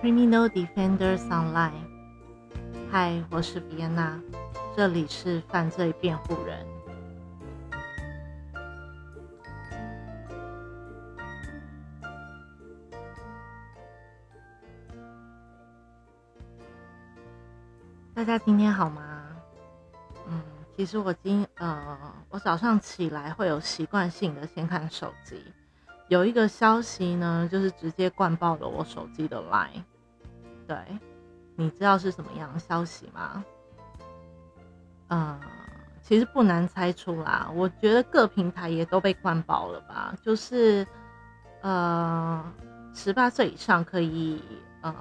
Criminal Defenders Online。嗨，我是比安娜，这里是犯罪辩护人。大家今天好吗？嗯，其实我今呃，我早上起来会有习惯性的先看手机。有一个消息呢，就是直接灌爆了我手机的 line。对，你知道是什么样的消息吗？嗯，其实不难猜出啦。我觉得各平台也都被灌爆了吧。就是，呃，十八岁以上可以呃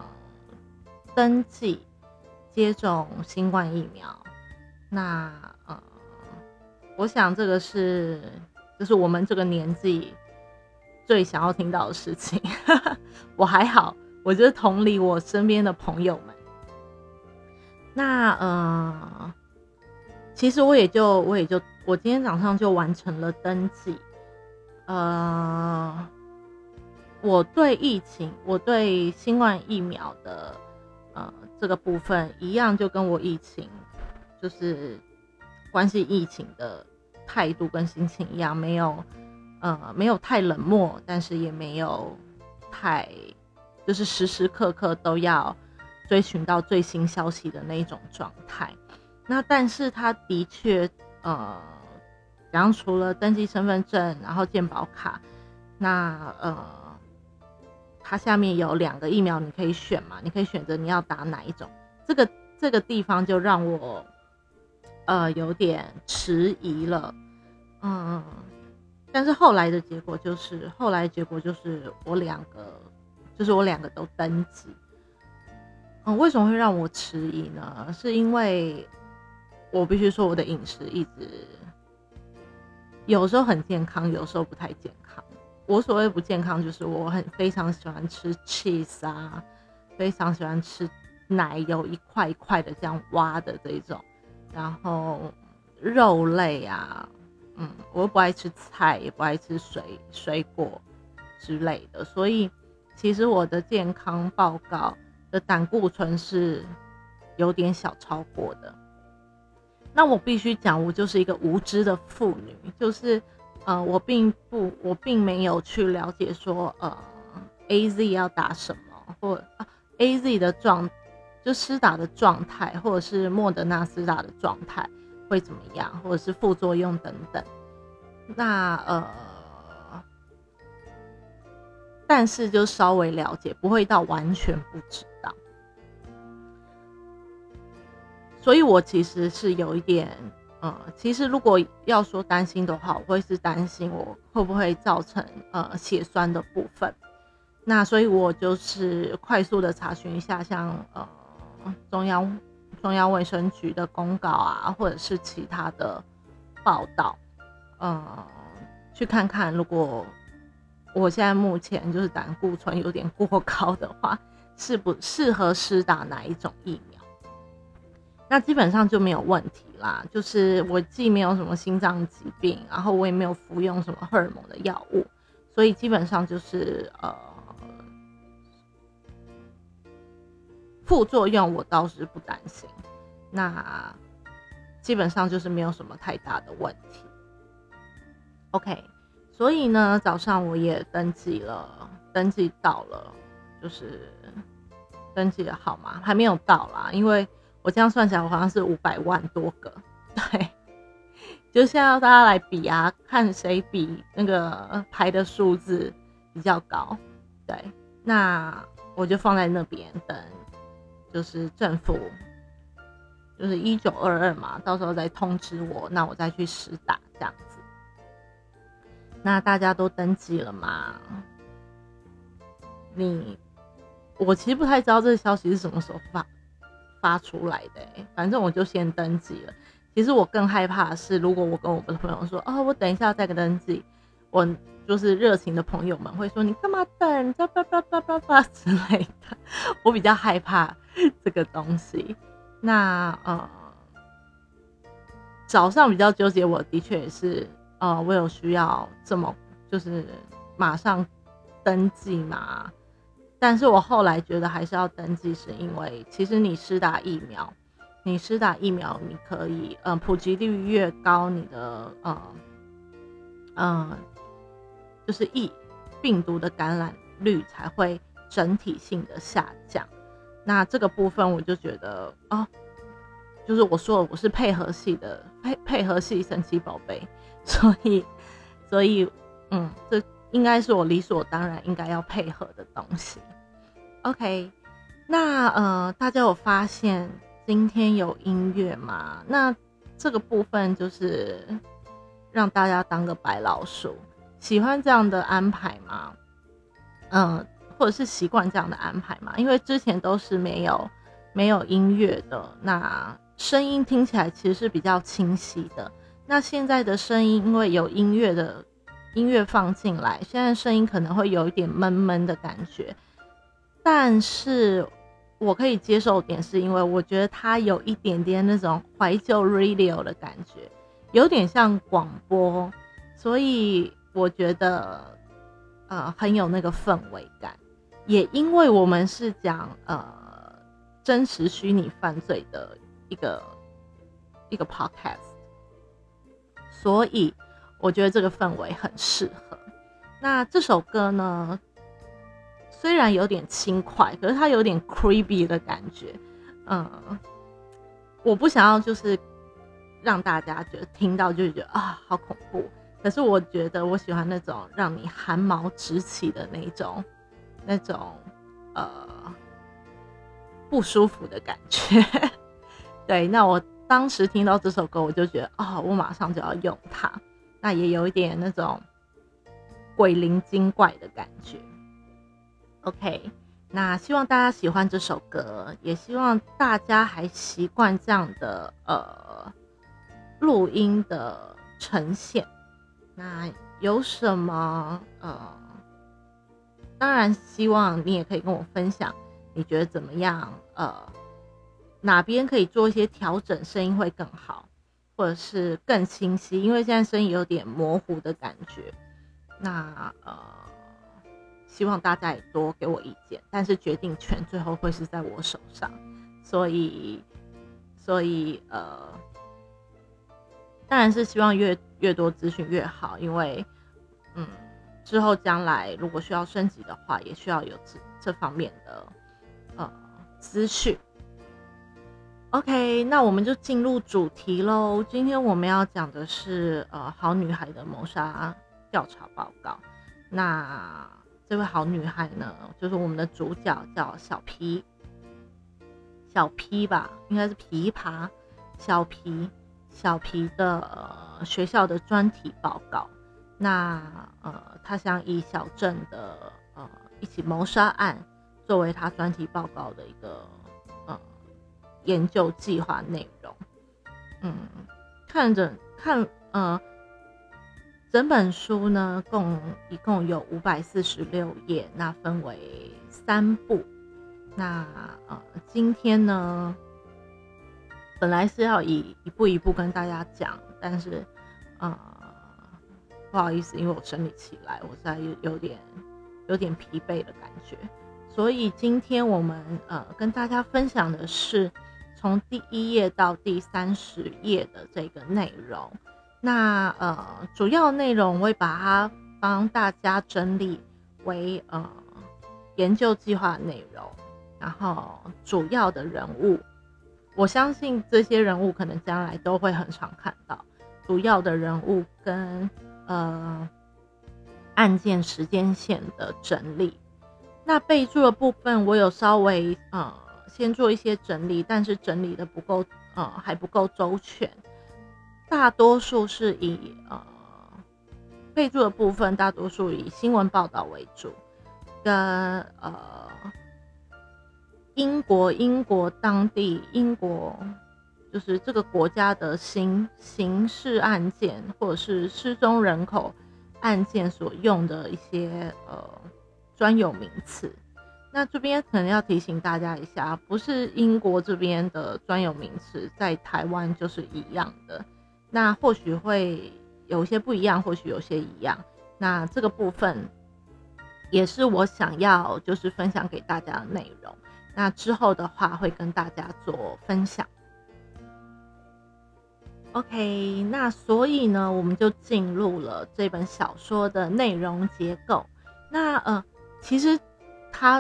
登记接种新冠疫苗。那呃，我想这个是，就是我们这个年纪。最想要听到的事情，我还好，我就是同理我身边的朋友们。那呃，其实我也就我也就我今天早上就完成了登记。呃，我对疫情，我对新冠疫苗的呃这个部分一样，就跟我疫情就是关系疫情的态度跟心情一样，没有。呃，没有太冷漠，但是也没有太，就是时时刻刻都要追寻到最新消息的那一种状态。那但是他的确，呃，然后除了登记身份证，然后健保卡，那呃，它下面有两个疫苗你可以选嘛，你可以选择你要打哪一种。这个这个地方就让我呃有点迟疑了，嗯。但是后来的结果就是，后来结果就是我两个，就是我两个都登记。嗯，为什么会让我迟疑呢？是因为我必须说我的饮食一直有时候很健康，有时候不太健康。我所谓不健康，就是我很非常喜欢吃 cheese 啊，非常喜欢吃奶油一块一块的这样挖的这种，然后肉类啊。嗯，我又不爱吃菜，也不爱吃水水果之类的，所以其实我的健康报告的胆固醇是有点小超过的。那我必须讲，我就是一个无知的妇女，就是呃，我并不，我并没有去了解说呃，A Z 要打什么，或啊 A Z 的状就施打的状态，或者是莫德纳施打的状态。会怎么样，或者是副作用等等。那呃，但是就稍微了解，不会到完全不知道。所以我其实是有一点，呃，其实如果要说担心的话，我会是担心我会不会造成呃血栓的部分。那所以我就是快速的查询一下，像呃中央。中央卫生局的公告啊，或者是其他的报道，嗯，去看看，如果我现在目前就是胆固醇有点过高的话，适不适合施打哪一种疫苗？那基本上就没有问题啦。就是我既没有什么心脏疾病，然后我也没有服用什么荷尔蒙的药物，所以基本上就是呃。副作用我倒是不担心，那基本上就是没有什么太大的问题。OK，所以呢，早上我也登记了，登记到了，就是登记的号码还没有到啦，因为我这样算起来，我好像是五百万多个，对，就现在大家来比啊，看谁比那个排的数字比较高，对，那我就放在那边等。就是政府，就是一九二二嘛，到时候再通知我，那我再去实打这样子。那大家都登记了吗？你，我其实不太知道这个消息是什么时候发发出来的，反正我就先登记了。其实我更害怕的是，如果我跟我的朋友说，哦，我等一下再个登记，我。就是热情的朋友们会说：“你干嘛等？叭叭叭叭叭叭 之类的。”我比较害怕这个东西。那呃，早上比较纠结，我的确也是呃，我有需要这么就是马上登记嘛？但是我后来觉得还是要登记，是因为其实你施打疫苗，你施打疫苗，你可以，呃，普及率越高，你的，呃，呃，就是疫病毒的感染率才会整体性的下降。那这个部分我就觉得，哦，就是我说我是配合系的配配合系神奇宝贝，所以，所以，嗯，这。应该是我理所当然应该要配合的东西。OK，那呃，大家有发现今天有音乐吗？那这个部分就是让大家当个白老鼠，喜欢这样的安排吗？嗯，或者是习惯这样的安排吗？因为之前都是没有没有音乐的，那声音听起来其实是比较清晰的。那现在的声音因为有音乐的。音乐放进来，现在声音可能会有一点闷闷的感觉，但是我可以接受点，是因为我觉得它有一点点那种怀旧 radio 的感觉，有点像广播，所以我觉得呃很有那个氛围感。也因为我们是讲呃真实虚拟犯罪的一个一个 podcast，所以。我觉得这个氛围很适合。那这首歌呢，虽然有点轻快，可是它有点 creepy 的感觉。嗯，我不想要就是让大家觉得听到就觉得啊好恐怖。可是我觉得我喜欢那种让你汗毛直起的那种那种呃不舒服的感觉。对，那我当时听到这首歌，我就觉得哦，我马上就要用它。那也有一点那种鬼灵精怪的感觉。OK，那希望大家喜欢这首歌，也希望大家还习惯这样的呃录音的呈现。那有什么呃，当然希望你也可以跟我分享，你觉得怎么样？呃，哪边可以做一些调整，声音会更好。或者是更清晰，因为现在声音有点模糊的感觉。那呃，希望大家也多给我意见，但是决定权最后会是在我手上。所以，所以呃，当然是希望越越多资讯越好，因为嗯，之后将来如果需要升级的话，也需要有这这方面的呃资讯。OK，那我们就进入主题喽。今天我们要讲的是呃，好女孩的谋杀调查报告。那这位好女孩呢，就是我们的主角叫小皮，小皮吧，应该是琵琶，小皮，小皮的学校的专题报告。那呃，他想以小镇的呃一起谋杀案作为他专题报告的一个呃。研究计划内容，嗯，看着看，呃，整本书呢，共一共有五百四十六页，那分为三部。那呃，今天呢，本来是要以一步一步跟大家讲，但是，呃，不好意思，因为我整理起来，我在有有点有点疲惫的感觉，所以今天我们呃跟大家分享的是。从第一页到第三十页的这个内容，那呃主要内容我会把它帮大家整理为呃研究计划内容，然后主要的人物，我相信这些人物可能将来都会很常看到主要的人物跟呃案件时间线的整理，那备注的部分我有稍微呃。先做一些整理，但是整理的不够，呃，还不够周全。大多数是以呃备注的部分，大多数以新闻报道为主，跟呃英国英国当地英国就是这个国家的刑刑事案件或者是失踪人口案件所用的一些呃专有名词。那这边可能要提醒大家一下，不是英国这边的专有名词，在台湾就是一样的。那或许会有些不一样，或许有些一样。那这个部分也是我想要就是分享给大家的内容。那之后的话会跟大家做分享。OK，那所以呢，我们就进入了这本小说的内容结构。那呃，其实它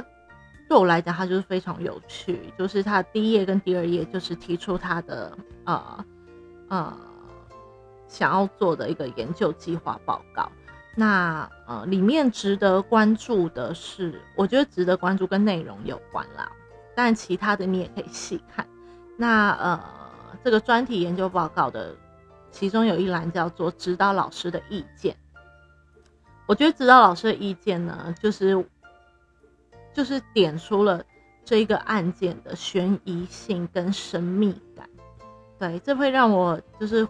对我来讲，它就是非常有趣。就是它第一页跟第二页，就是提出他的呃呃想要做的一个研究计划报告。那呃，里面值得关注的是，我觉得值得关注跟内容有关啦。但其他的你也可以细看。那呃。这个专题研究报告的其中有一栏叫做指导老师的意见。我觉得指导老师的意见呢，就是就是点出了这一个案件的悬疑性跟神秘感。对，这会让我就是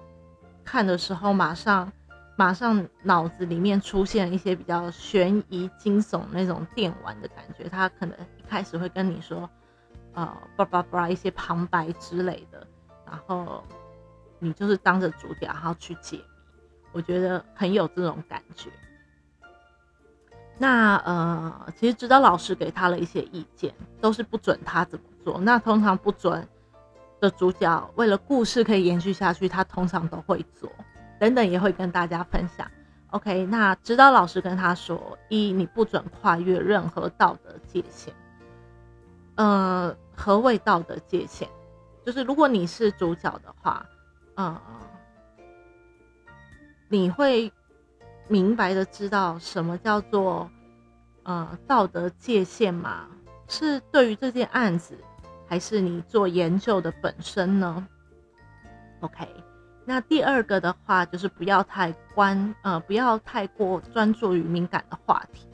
看的时候马上马上脑子里面出现一些比较悬疑惊悚那种电玩的感觉。他可能一开始会跟你说，呃，叭叭叭一些旁白之类的。然后你就是当着主角，然后去解谜，我觉得很有这种感觉。那呃，其实指导老师给他了一些意见，都是不准他怎么做。那通常不准的主角，为了故事可以延续下去，他通常都会做。等等也会跟大家分享。OK，那指导老师跟他说：一，你不准跨越任何道德界限。呃，何谓道德界限？就是如果你是主角的话，嗯，你会明白的知道什么叫做呃道德界限吗？是对于这件案子，还是你做研究的本身呢？OK，那第二个的话就是不要太关呃不要太过专注于敏感的话题。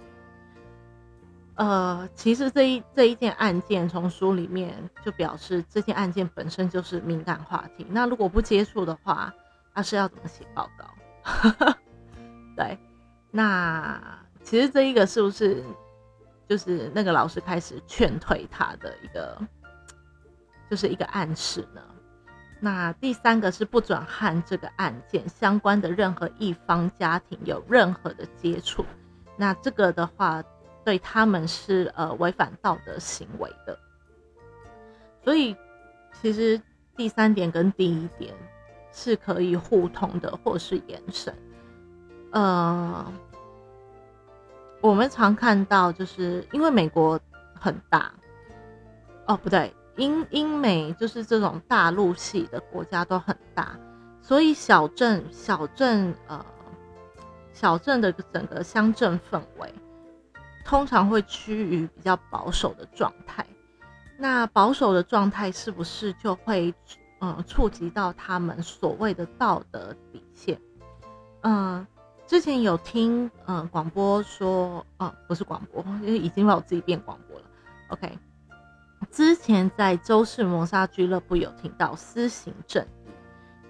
呃，其实这一这一件案件从书里面就表示，这件案件本身就是敏感话题。那如果不接触的话，他是要怎么写报告？对，那其实这一个是不是就是那个老师开始劝退他的一个，就是一个暗示呢？那第三个是不准和这个案件相关的任何一方家庭有任何的接触。那这个的话。对他们是呃违反道德行为的，所以其实第三点跟第一点是可以互通的，或是延伸。呃，我们常看到就是因为美国很大，哦不对，英英美就是这种大陆系的国家都很大，所以小镇小镇呃小镇的整个乡镇氛围。通常会趋于比较保守的状态，那保守的状态是不是就会，嗯，触及到他们所谓的道德底线？嗯，之前有听嗯广播说，啊，不是广播，因为已经把我自己变广播了。OK，之前在周氏谋杀俱乐部有听到私刑正义，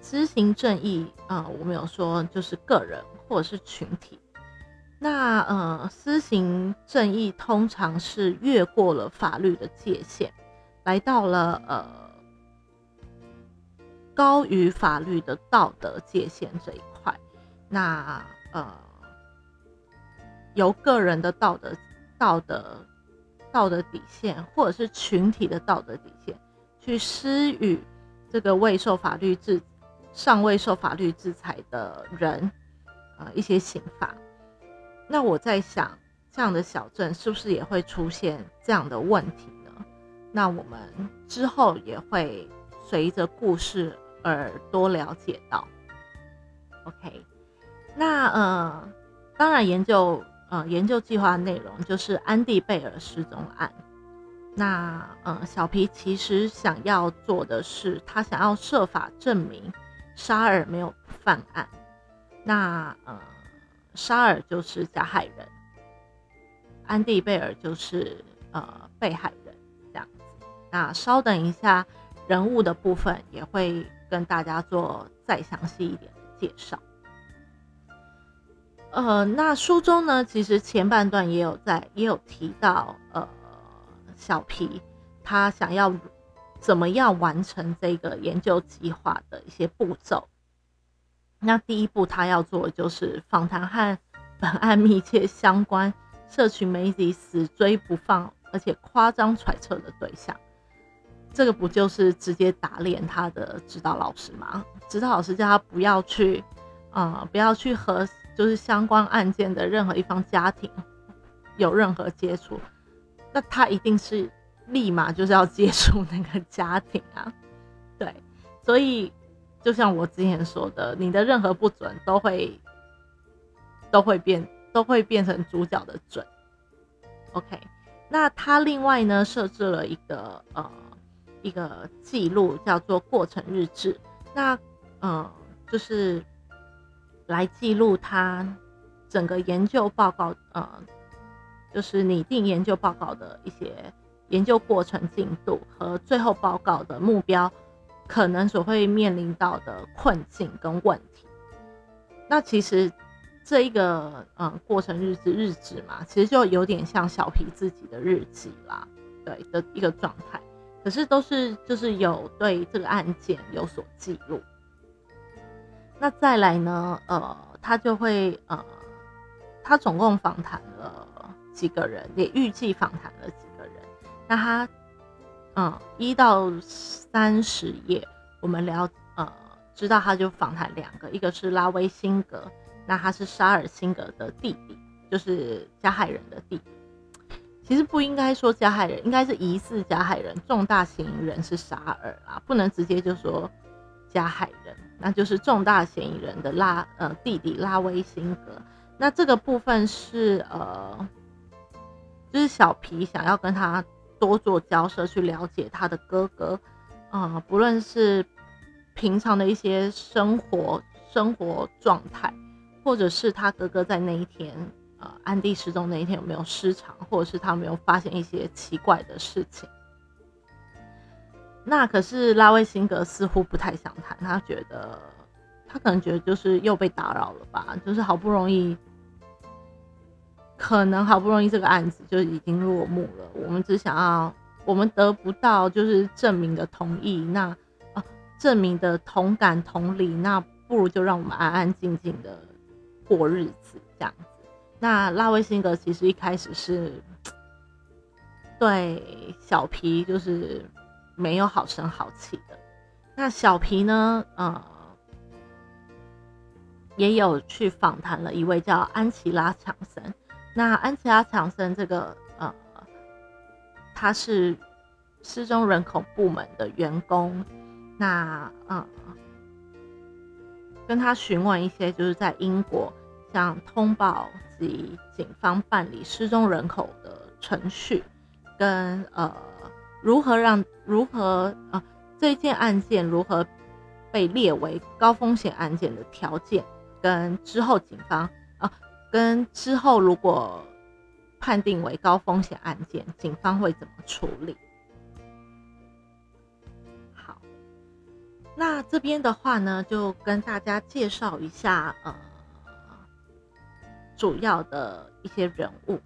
私刑正义，啊，我们有说就是个人或者是群体。那呃，施行正义通常是越过了法律的界限，来到了呃高于法律的道德界限这一块。那呃，由个人的道德、道德、道德底线，或者是群体的道德底线，去施予这个未受法律制、尚未受法律制裁的人，呃，一些刑罚。那我在想，这样的小镇是不是也会出现这样的问题呢？那我们之后也会随着故事而多了解到。OK，那呃，当然研究呃研究计划内容就是安迪贝尔失踪案。那呃，小皮其实想要做的是，他想要设法证明沙尔没有犯案。那呃。沙尔就是加害人，安迪贝尔就是呃被害人，这样子。那稍等一下，人物的部分也会跟大家做再详细一点的介绍。呃，那书中呢，其实前半段也有在也有提到，呃，小皮他想要怎么样完成这个研究计划的一些步骤。那第一步，他要做的就是访谈和本案密切相关社群媒体死追不放，而且夸张揣测的对象。这个不就是直接打脸他的指导老师吗？指导老师叫他不要去，啊，不要去和就是相关案件的任何一方家庭有任何接触，那他一定是立马就是要接触那个家庭啊。对，所以就像我之前说的，你的任何不准都会都会变都会变成主角的准。OK，那他另外呢设置了一个呃。一个记录叫做过程日志，那嗯，就是来记录他整个研究报告，呃，就是拟定研究报告的一些研究过程进度和最后报告的目标，可能所会面临到的困境跟问题。那其实这一个嗯过程日志日志嘛，其实就有点像小皮自己的日记啦，对的一个状态。可是都是就是有对这个案件有所记录，那再来呢？呃，他就会呃，他总共访谈了几个人，也预计访谈了几个人。那他嗯，一到三十页，我们聊呃，知道他就访谈两个，一个是拉威辛格，那他是沙尔辛格的弟弟，就是加害人的弟弟。其实不应该说加害人，应该是疑似加害人，重大嫌疑人是沙尔啦，不能直接就说加害人，那就是重大嫌疑人的拉呃弟弟拉威辛格。那这个部分是呃，就是小皮想要跟他多做交涉，去了解他的哥哥，啊，不论是平常的一些生活生活状态，或者是他哥哥在那一天。呃安迪失踪那一天有没有失常，或者是他没有发现一些奇怪的事情？那可是拉威辛格似乎不太想谈，他觉得他可能觉得就是又被打扰了吧，就是好不容易，可能好不容易这个案子就已经落幕了，我们只想要我们得不到就是证明的同意，那啊证明的同感同理，那不如就让我们安安静静的过日子这样子。那拉威辛格其实一开始是对小皮就是没有好声好气的。那小皮呢，呃，也有去访谈了一位叫安琪拉强森。那安琪拉强森这个呃，他是失踪人口部门的员工。那呃，跟他询问一些就是在英国像通报。及警方办理失踪人口的程序，跟呃如何让如何啊这件案件如何被列为高风险案件的条件，跟之后警方跟之后如果判定为高风险案件，警方会怎么处理？好，那这边的话呢，就跟大家介绍一下呃。主要的一些人物，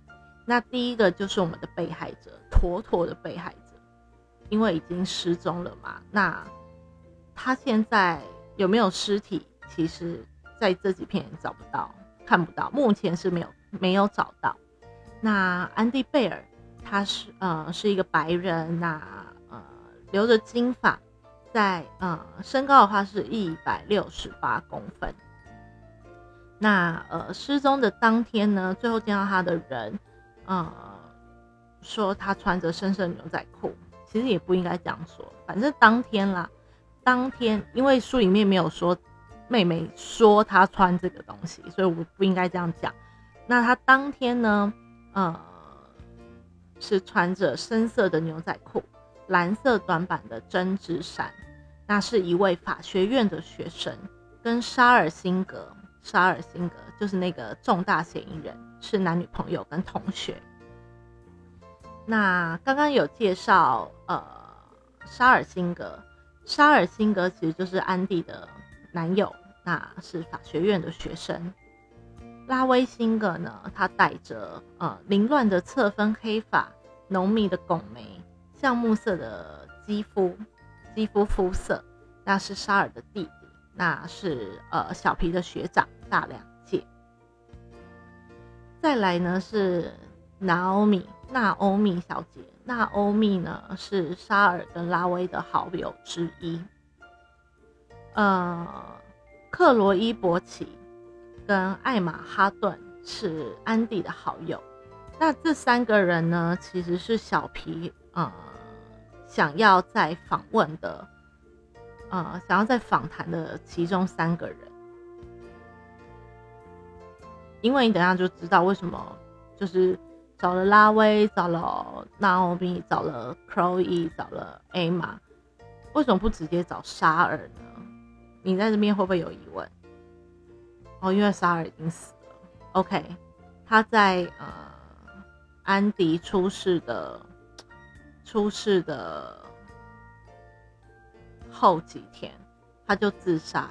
那第一个就是我们的被害者，妥妥的被害者，因为已经失踪了嘛。那他现在有没有尸体？其实在这几片也找不到，看不到，目前是没有没有找到。那安迪贝尔，他是呃是一个白人，那呃留着金发，在呃身高的话是一百六十八公分。那呃，失踪的当天呢，最后见到他的人，呃，说他穿着深色牛仔裤，其实也不应该这样说，反正当天啦，当天因为书里面没有说妹妹说她穿这个东西，所以我不应该这样讲。那她当天呢，呃，是穿着深色的牛仔裤，蓝色短版的针织衫，那是一位法学院的学生，跟沙尔辛格。沙尔辛格就是那个重大嫌疑人，是男女朋友跟同学。那刚刚有介绍，呃，沙尔辛格，沙尔辛格其实就是安迪的男友，那是法学院的学生。拉威辛格呢，他带着呃凌乱的侧分黑发，浓密的拱眉，橡木色的肌肤，肌肤肤色，那是沙尔的弟弟，那是呃小皮的学长。大两届，再来呢是 Naomi 娜欧米小姐。娜欧米呢是沙尔跟拉威的好友之一。呃，克罗伊伯奇跟艾玛哈顿是安迪的好友。那这三个人呢，其实是小皮呃想要在访问的，呃想要在访谈的其中三个人。因为你等下就知道为什么，就是找了拉威，找了娜欧米，找了 Chloe，找了艾玛，为什么不直接找沙尔呢？你在这边会不会有疑问？哦，因为沙尔已经死了。OK，他在呃安迪出事的出事的后几天，他就自杀。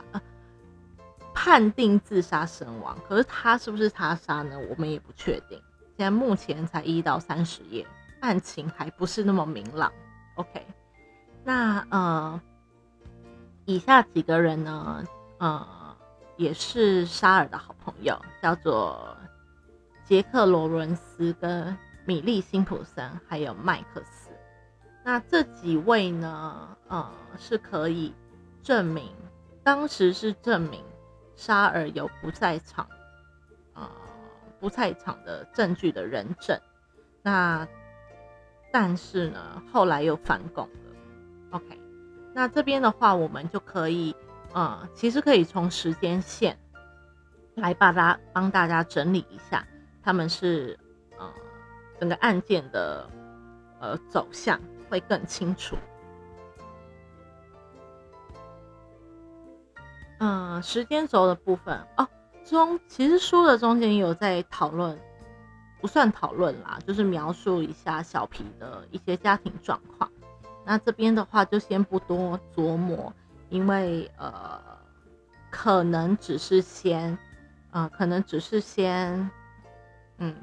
判定自杀身亡，可是他是不是他杀呢？我们也不确定。现在目前才一到三十页，案情还不是那么明朗。OK，那呃，以下几个人呢，呃，也是沙尔的好朋友，叫做杰克·罗伦斯、跟米利·辛普森，还有麦克斯。那这几位呢，呃，是可以证明，当时是证明。沙尔有不在场，呃，不在场的证据的人证，那但是呢，后来又反供了。OK，那这边的话，我们就可以，呃，其实可以从时间线来把它帮大家整理一下，他们是呃整个案件的呃走向会更清楚。嗯，时间轴的部分哦，中其实书的中间有在讨论，不算讨论啦，就是描述一下小皮的一些家庭状况。那这边的话就先不多琢磨，因为呃，可能只是先，呃，可能只是先，嗯，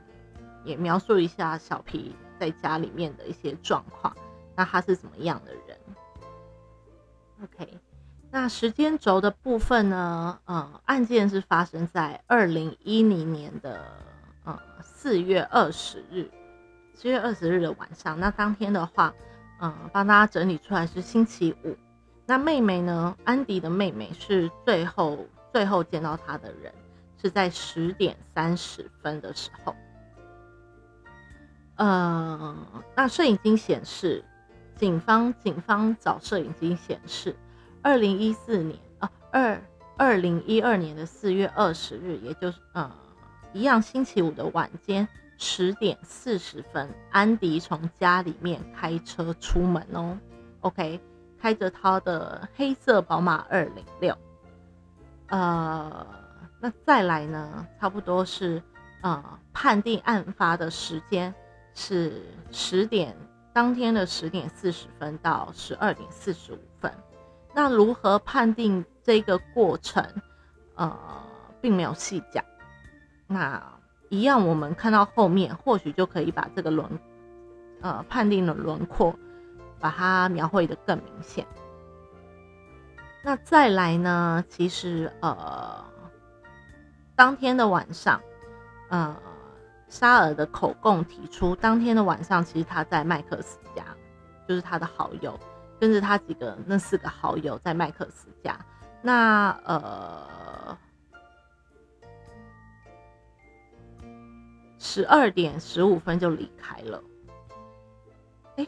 也描述一下小皮在家里面的一些状况，那他是怎么样的人？OK。那时间轴的部分呢？呃，案件是发生在二零一零年的呃四月二十日，四月二十日的晚上。那当天的话，嗯，帮大家整理出来是星期五。那妹妹呢？安迪的妹妹是最后最后见到他的人，是在十点三十分的时候。呃，那摄影机显示，警方警方找摄影机显示。二零一四年啊，二二零一二年的四月二十日，也就是呃，一样星期五的晚间十点四十分，安迪从家里面开车出门哦。OK，开着他的黑色宝马二零六。呃，那再来呢，差不多是呃，判定案发的时间是十点，当天的十点四十分到十二点四十五分。那如何判定这个过程？呃，并没有细讲。那一样，我们看到后面，或许就可以把这个轮，呃，判定的轮廓，把它描绘的更明显。那再来呢？其实，呃，当天的晚上，呃，沙尔的口供提出，当天的晚上，其实他在麦克斯家，就是他的好友。跟着他几个那四个好友在麦克斯家，那呃十二点十五分就离开了。哎，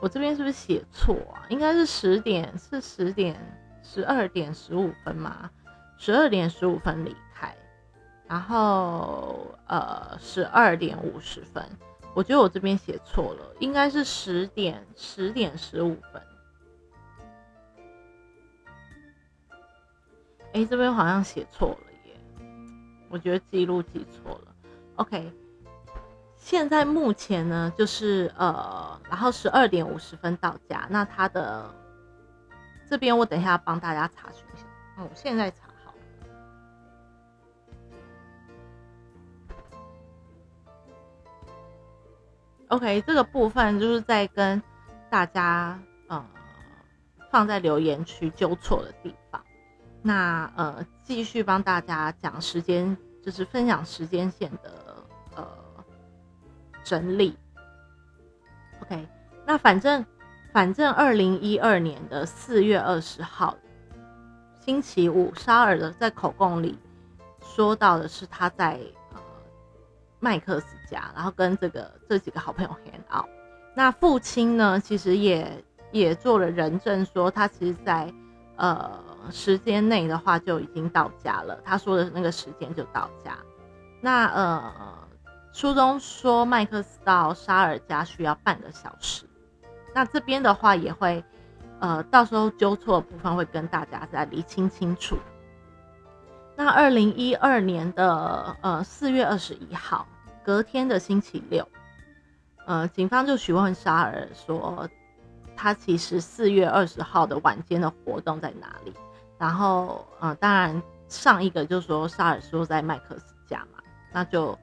我这边是不是写错啊？应该是十点，是十点十二点十五分吗？十二点十五分离开，然后呃十二点五十分，我觉得我这边写错了，应该是十点十点十五分。哎，这边好像写错了耶，我觉得记录记错了。OK，现在目前呢，就是呃，然后十二点五十分到家。那他的这边我等一下帮大家查询一下。嗯，我现在查好。OK，这个部分就是在跟大家呃放在留言区纠错的地方。那呃，继续帮大家讲时间，就是分享时间线的整理。OK，那反正反正二零一二年的四月二十号星期五，沙尔的在口供里说到的是他在呃麦克斯家，然后跟这个这几个好朋友 hang out。那父亲呢，其实也也做了人证，说他其实在呃时间内的话就已经到家了。他说的那个时间就到家。那呃，书中说麦克斯到沙尔家需要半个小时。那这边的话也会呃，到时候纠错部分会跟大家再理清清楚。那二零一二年的呃四月二十一号，隔天的星期六。呃，警方就询问沙尔说，他其实四月二十号的晚间的活动在哪里？然后，呃，当然上一个就说沙尔说在麦克斯家嘛，那就，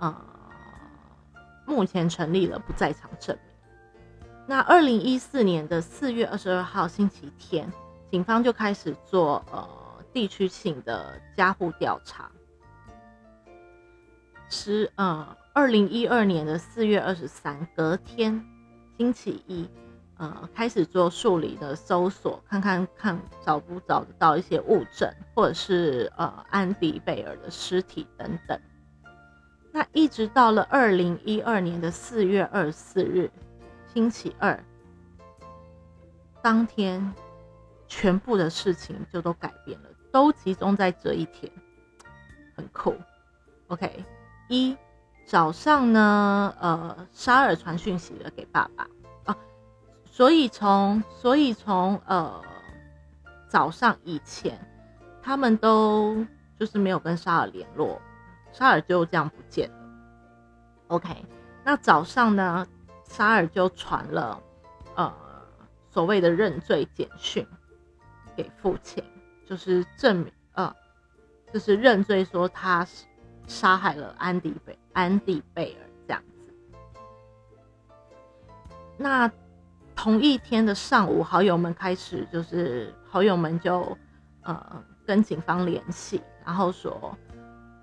呃，目前成立了不在场证明。那二零一四年的四月二十二号星期天，警方就开始做呃地区性的家户调查，十呃。二零一二年的四月二十三，隔天星期一，呃，开始做数理的搜索，看看看找不找得到一些物证，或者是呃安迪贝尔的尸体等等。那一直到了二零一二年的四月二十四日，星期二，当天全部的事情就都改变了，都集中在这一天，很酷。OK，一。早上呢，呃，沙尔传讯息了给爸爸啊，所以从所以从呃早上以前，他们都就是没有跟沙尔联络，沙尔就这样不见了。OK，那早上呢，沙尔就传了呃所谓的认罪简讯给父亲，就是证明呃就是认罪说他。杀害了安迪贝安迪贝尔这样子。那同一天的上午，好友们开始就是好友们就呃跟警方联系，然后说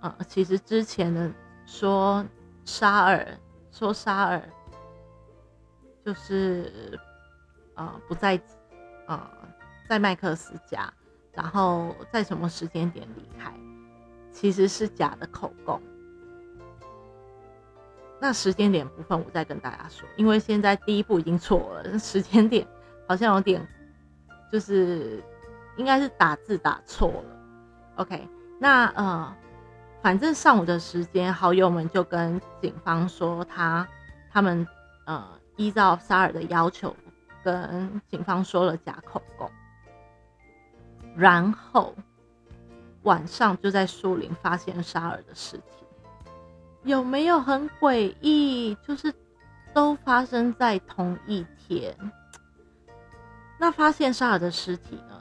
呃其实之前的说沙尔说沙尔就是呃不在呃在麦克斯家，然后在什么时间点离开。其实是假的口供。那时间点部分，我再跟大家说，因为现在第一步已经错了，时间点好像有点，就是应该是打字打错了。OK，那呃，反正上午的时间，好友们就跟警方说，他他们呃依照沙尔的要求，跟警方说了假口供，然后。晚上就在树林发现沙尔的尸体，有没有很诡异？就是都发生在同一天。那发现沙尔的尸体呢？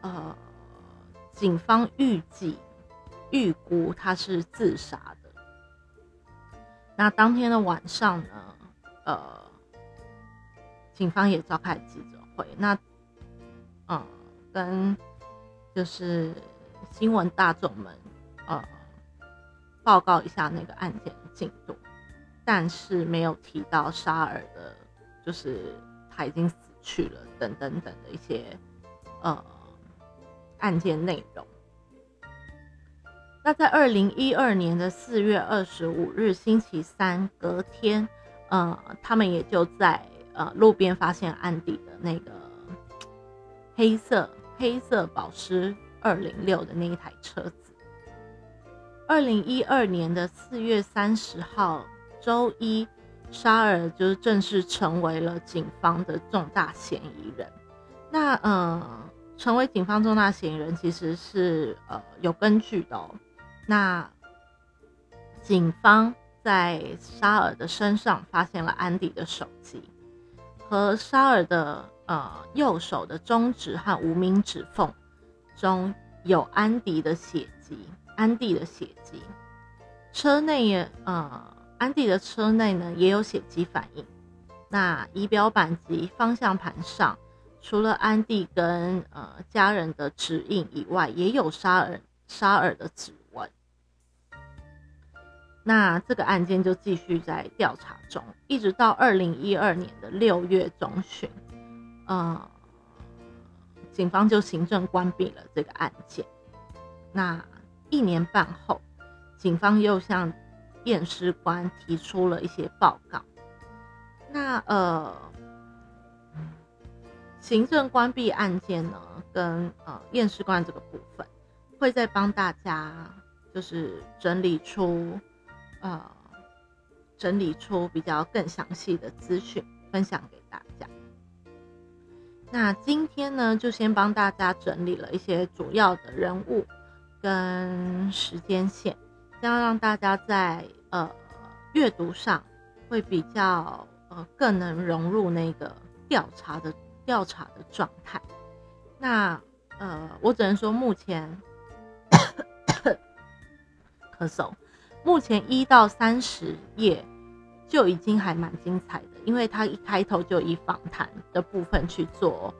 呃，警方预计预估他是自杀的。那当天的晚上呢？呃，警方也召开记者会。那嗯，跟就是新闻大众们，呃，报告一下那个案件的进度，但是没有提到沙尔的，就是他已经死去了等等等的一些呃案件内容。那在二零一二年的四月二十五日星期三隔天，呃，他们也就在呃路边发现安迪的那个黑色。黑色保时二零六的那一台车子。二零一二年的四月三十号周一，沙尔就是正式成为了警方的重大嫌疑人。那呃，成为警方重大嫌疑人其实是呃有根据的。那警方在沙尔的身上发现了安迪的手机和沙尔的。呃，右手的中指和无名指缝中有安迪的血迹，安迪的血迹。车内也呃，安迪的车内呢也有血迹反应。那仪表板及方向盘上，除了安迪跟呃家人的指印以外，也有沙尔沙尔的指。那这个案件就继续在调查中，一直到二零一二年的六月中旬，呃，警方就行政关闭了这个案件。那一年半后，警方又向验尸官提出了一些报告。那呃，行政关闭案件呢，跟呃验尸官这个部分，会再帮大家就是整理出呃整理出比较更详细的资讯，分享给大家。那今天呢，就先帮大家整理了一些主要的人物跟时间线，这样让大家在呃阅读上会比较。呃，更能融入那个调查的调查的状态。那呃，我只能说目前 咳嗽，目前一到三十页就已经还蛮精彩的，因为他一开头就以访谈的部分去做，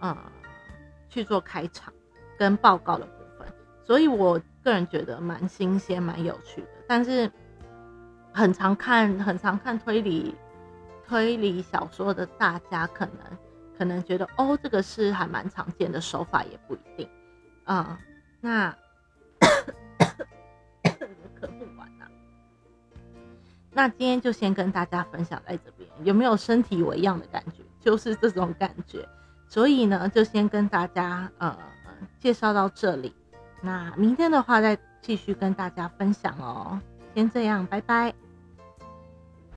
呃，去做开场跟报告的部分，所以我个人觉得蛮新鲜、蛮有趣的。但是很常看，很常看推理。推理小说的大家可能可能觉得哦，这个是还蛮常见的手法，也不一定啊。那那今天就先跟大家分享在这边，有没有身体为样的感觉？就是这种感觉。所以呢，就先跟大家呃介绍到这里。那明天的话，再继续跟大家分享哦。先这样，拜拜。